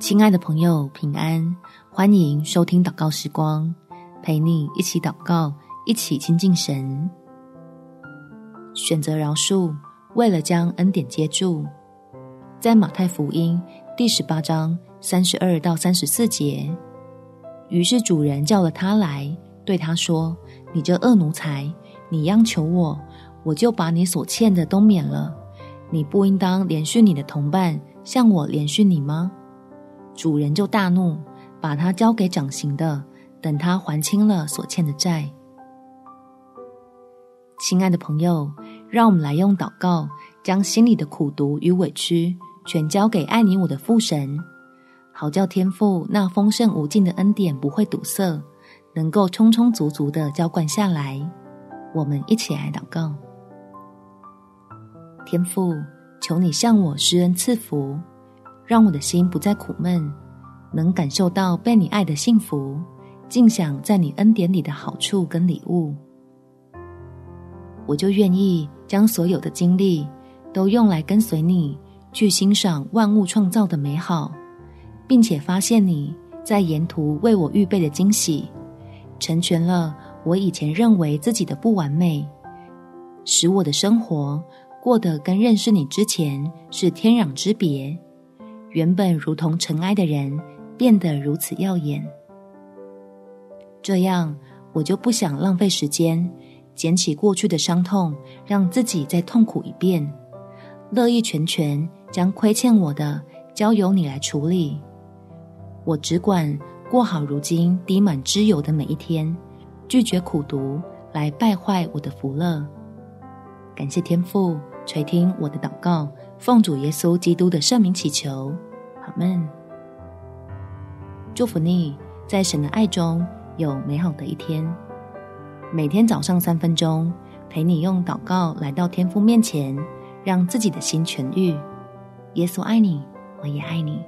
亲爱的朋友，平安！欢迎收听祷告时光，陪你一起祷告，一起亲近神。选择饶恕，为了将恩典接住。在马太福音第十八章三十二到三十四节，于是主人叫了他来，对他说：“你这恶奴才，你央求我，我就把你所欠的都免了。你不应当连续你的同伴，像我连续你吗？”主人就大怒，把他交给掌刑的，等他还清了所欠的债。亲爱的朋友，让我们来用祷告，将心里的苦毒与委屈全交给爱你我的父神，好叫天父那丰盛无尽的恩典不会堵塞，能够充充足足的浇灌下来。我们一起来祷告：天父，求你向我施恩赐福。让我的心不再苦闷，能感受到被你爱的幸福，尽享在你恩典里的好处跟礼物。我就愿意将所有的精力都用来跟随你，去欣赏万物创造的美好，并且发现你在沿途为我预备的惊喜，成全了我以前认为自己的不完美，使我的生活过得跟认识你之前是天壤之别。原本如同尘埃的人，变得如此耀眼。这样，我就不想浪费时间，捡起过去的伤痛，让自己再痛苦一遍。乐意全权将亏欠我的交由你来处理。我只管过好如今滴满脂油的每一天，拒绝苦读来败坏我的福乐。感谢天父垂听我的祷告。奉主耶稣基督的圣名祈求，阿门。祝福你，在神的爱中有美好的一天。每天早上三分钟，陪你用祷告来到天父面前，让自己的心痊愈。耶稣爱你，我也爱你。